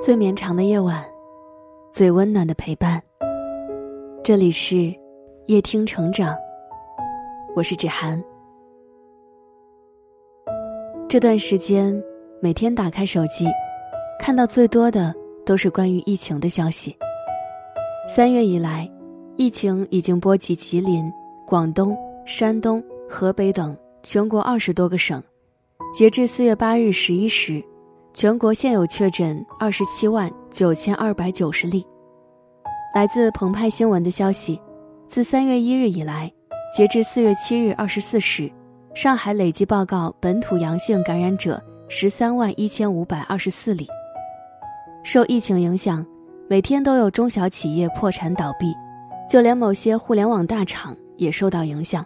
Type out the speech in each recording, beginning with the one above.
最绵长的夜晚，最温暖的陪伴。这里是夜听成长，我是芷涵。这段时间，每天打开手机，看到最多的都是关于疫情的消息。三月以来，疫情已经波及吉林、广东、山东、河北等全国二十多个省。截至四月八日十一时。全国现有确诊二十七万九千二百九十例。来自澎湃新闻的消息，自三月一日以来，截至四月七日二十四时，上海累计报告本土阳性感染者十三万一千五百二十四例。受疫情影响，每天都有中小企业破产倒闭，就连某些互联网大厂也受到影响。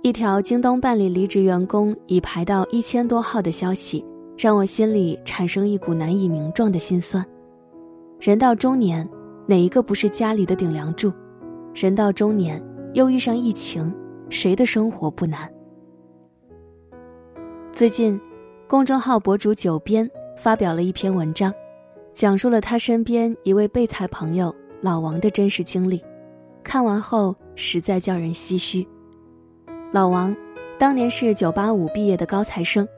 一条京东办理离职员工已排到一千多号的消息。让我心里产生一股难以名状的心酸。人到中年，哪一个不是家里的顶梁柱？人到中年又遇上疫情，谁的生活不难？最近，公众号博主九编发表了一篇文章，讲述了他身边一位备胎朋友老王的真实经历。看完后，实在叫人唏嘘。老王，当年是九八五毕业的高材生。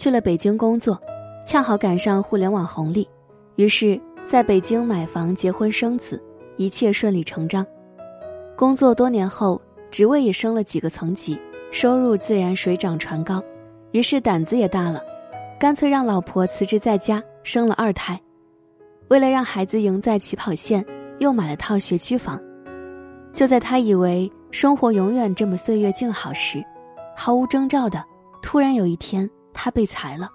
去了北京工作，恰好赶上互联网红利，于是在北京买房、结婚、生子，一切顺理成章。工作多年后，职位也升了几个层级，收入自然水涨船高，于是胆子也大了，干脆让老婆辞职在家生了二胎。为了让孩子赢在起跑线，又买了套学区房。就在他以为生活永远这么岁月静好时，毫无征兆的，突然有一天。他被裁了，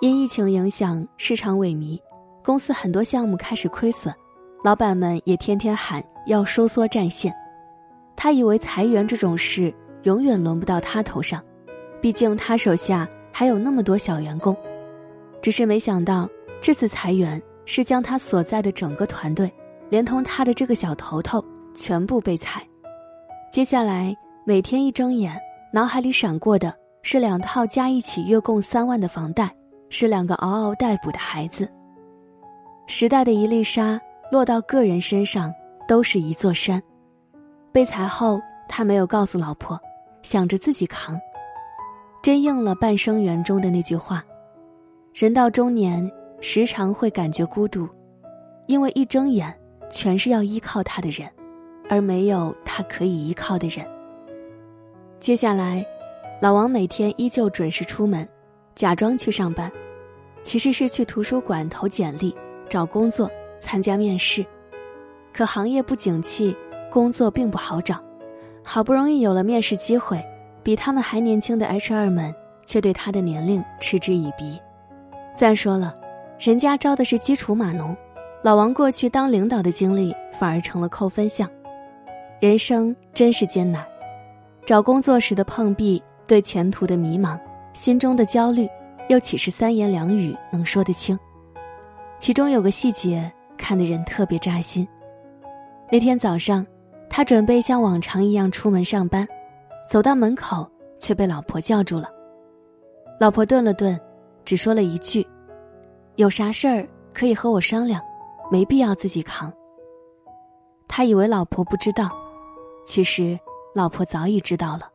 因疫情影响，市场萎靡，公司很多项目开始亏损，老板们也天天喊要收缩战线。他以为裁员这种事永远轮不到他头上，毕竟他手下还有那么多小员工。只是没想到，这次裁员是将他所在的整个团队，连同他的这个小头头全部被裁。接下来每天一睁眼，脑海里闪过的。是两套加一起月供三万的房贷，是两个嗷嗷待哺的孩子。时代的一粒沙落到个人身上，都是一座山。被裁后，他没有告诉老婆，想着自己扛。真应了《半生缘》中的那句话：人到中年，时常会感觉孤独，因为一睁眼，全是要依靠他的人，而没有他可以依靠的人。接下来。老王每天依旧准时出门，假装去上班，其实是去图书馆投简历、找工作、参加面试。可行业不景气，工作并不好找。好不容易有了面试机会，比他们还年轻的 HR 们却对他的年龄嗤之以鼻。再说了，人家招的是基础码农，老王过去当领导的经历反而成了扣分项。人生真是艰难，找工作时的碰壁。对前途的迷茫，心中的焦虑，又岂是三言两语能说得清？其中有个细节看得人特别扎心。那天早上，他准备像往常一样出门上班，走到门口却被老婆叫住了。老婆顿了顿，只说了一句：“有啥事儿可以和我商量，没必要自己扛。”他以为老婆不知道，其实老婆早已知道了。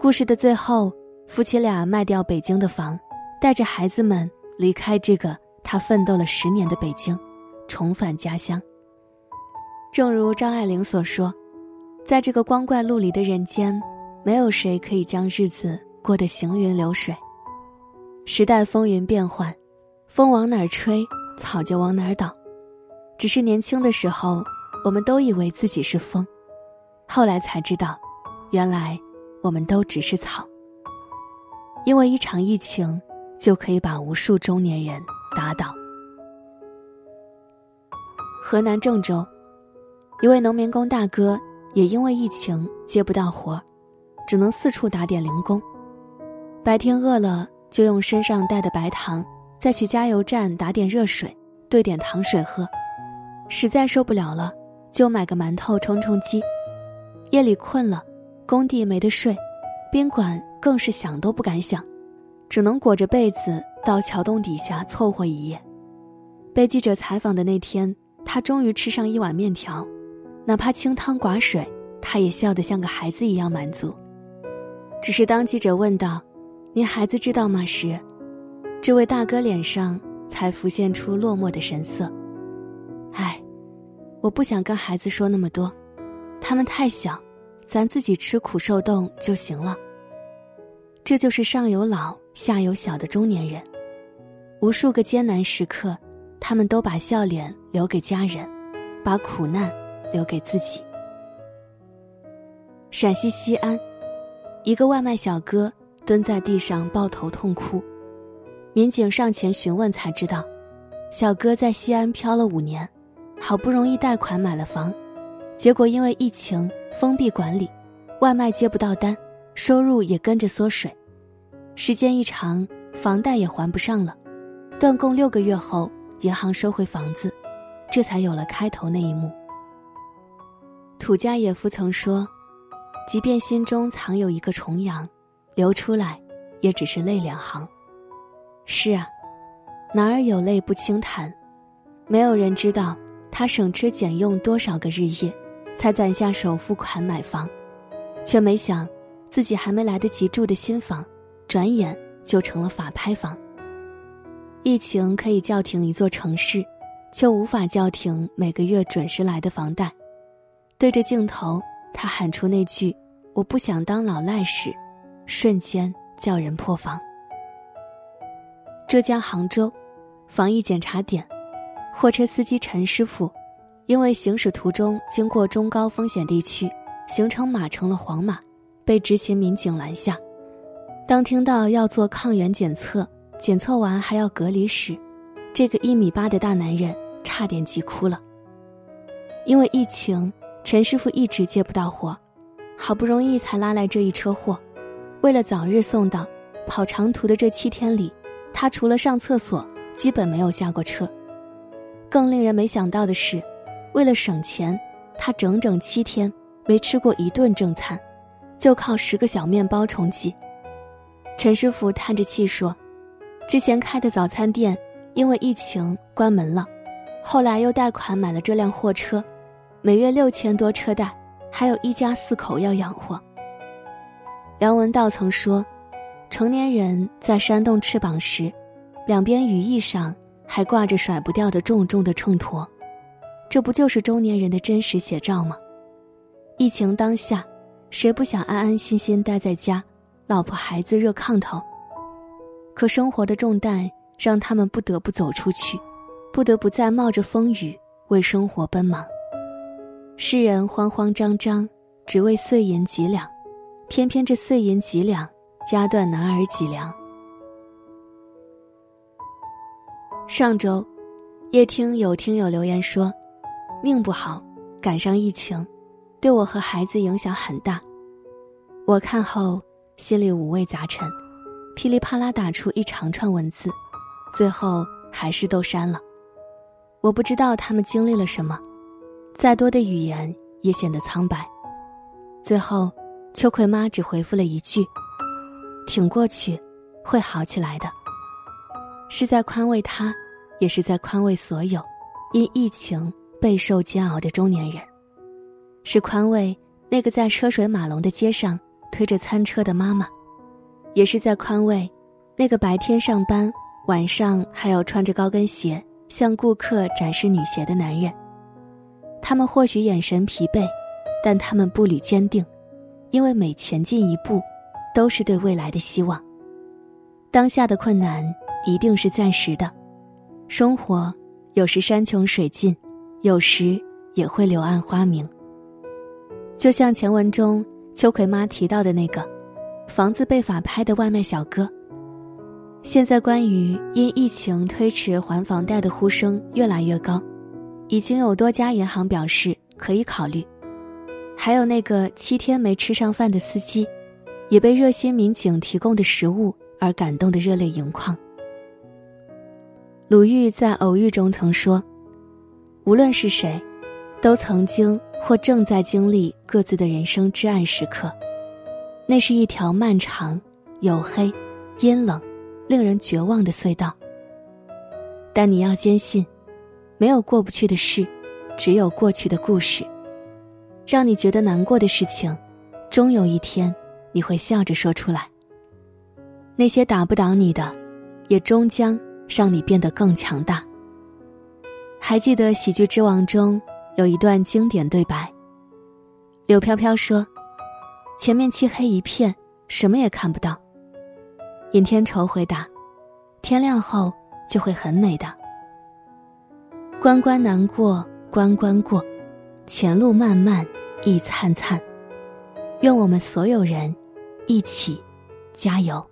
故事的最后，夫妻俩卖掉北京的房，带着孩子们离开这个他奋斗了十年的北京，重返家乡。正如张爱玲所说，在这个光怪陆离的人间，没有谁可以将日子过得行云流水。时代风云变幻，风往哪儿吹，草就往哪儿倒。只是年轻的时候，我们都以为自己是风，后来才知道，原来。我们都只是草，因为一场疫情就可以把无数中年人打倒。河南郑州，一位农民工大哥也因为疫情接不到活，只能四处打点零工。白天饿了就用身上带的白糖，再去加油站打点热水，兑点糖水喝。实在受不了了，就买个馒头充充饥。夜里困了。工地没得睡，宾馆更是想都不敢想，只能裹着被子到桥洞底下凑合一夜。被记者采访的那天，他终于吃上一碗面条，哪怕清汤寡水，他也笑得像个孩子一样满足。只是当记者问道：“您孩子知道吗？”时，这位大哥脸上才浮现出落寞的神色。唉，我不想跟孩子说那么多，他们太小，咱自己吃苦受冻就行了。这就是上有老下有小的中年人，无数个艰难时刻，他们都把笑脸留给家人，把苦难留给自己。陕西西安。一个外卖小哥蹲在地上抱头痛哭，民警上前询问才知道，小哥在西安漂了五年，好不容易贷款买了房，结果因为疫情封闭管理，外卖接不到单，收入也跟着缩水，时间一长，房贷也还不上了，断供六个月后，银行收回房子，这才有了开头那一幕。土家野夫曾说。即便心中藏有一个重阳，流出来，也只是泪两行。是啊，男儿有泪不轻弹，没有人知道他省吃俭用多少个日夜，才攒下首付款买房，却没想自己还没来得及住的新房，转眼就成了法拍房。疫情可以叫停一座城市，却无法叫停每个月准时来的房贷。对着镜头。他喊出那句“我不想当老赖”时，瞬间叫人破防。浙江杭州，防疫检查点，货车司机陈师傅，因为行驶途中经过中高风险地区，行程码成了黄码，被执勤民警拦下。当听到要做抗原检测，检测完还要隔离时，这个一米八的大男人差点急哭了。因为疫情。陈师傅一直接不到货，好不容易才拉来这一车货。为了早日送到，跑长途的这七天里，他除了上厕所，基本没有下过车。更令人没想到的是，为了省钱，他整整七天没吃过一顿正餐，就靠十个小面包充饥。陈师傅叹着气说：“之前开的早餐店因为疫情关门了，后来又贷款买了这辆货车。”每月六千多车贷，还有一家四口要养活。梁文道曾说：“成年人在扇动翅膀时，两边羽翼上还挂着甩不掉的重重的秤砣，这不就是中年人的真实写照吗？”疫情当下，谁不想安安心心待在家，老婆孩子热炕头？可生活的重担让他们不得不走出去，不得不再冒着风雨为生活奔忙。世人慌慌张张，只为碎银几两，偏偏这碎银几两压断男儿脊梁。上周，夜听有听友留言说，命不好，赶上疫情，对我和孩子影响很大。我看后心里五味杂陈，噼里啪啦打出一长串文字，最后还是都删了。我不知道他们经历了什么。再多的语言也显得苍白。最后，秋葵妈只回复了一句：“挺过去，会好起来的。”是在宽慰他，也是在宽慰所有因疫情备受煎熬的中年人。是宽慰那个在车水马龙的街上推着餐车的妈妈，也是在宽慰那个白天上班，晚上还要穿着高跟鞋向顾客展示女鞋的男人。他们或许眼神疲惫，但他们步履坚定，因为每前进一步，都是对未来的希望。当下的困难一定是暂时的，生活有时山穷水尽，有时也会柳暗花明。就像前文中秋葵妈提到的那个，房子被法拍的外卖小哥。现在关于因疫情推迟还房贷的呼声越来越高。已经有多家银行表示可以考虑，还有那个七天没吃上饭的司机，也被热心民警提供的食物而感动的热泪盈眶。鲁豫在《偶遇》中曾说：“无论是谁，都曾经或正在经历各自的人生至暗时刻，那是一条漫长、黝黑、阴冷，令人绝望的隧道。但你要坚信，没有过不去的事，只有过去的故事。让你觉得难过的事情，终有一天你会笑着说出来。那些打不倒你的，也终将让你变得更强大。还记得《喜剧之王》中有一段经典对白。柳飘飘说：“前面漆黑一片，什么也看不到。”尹天仇回答：“天亮后就会很美的。”关关难过关关过，前路漫漫亦灿灿。愿我们所有人一起加油。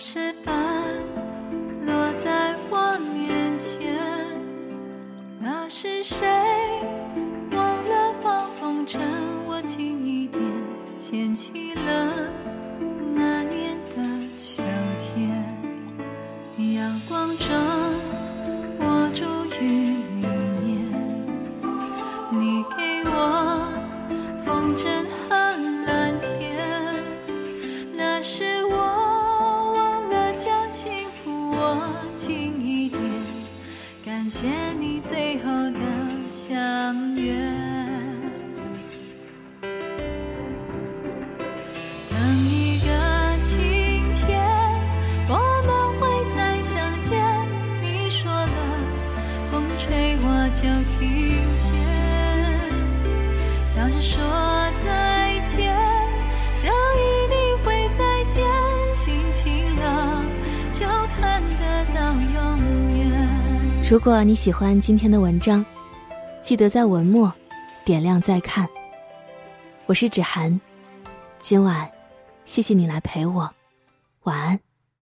往事般落在我面前。那是谁谢你最后的相约。等一个晴天，我们会再相见。你说了，风吹我就听见，笑着说如果你喜欢今天的文章，记得在文末点亮再看。我是芷涵，今晚谢谢你来陪我，晚安。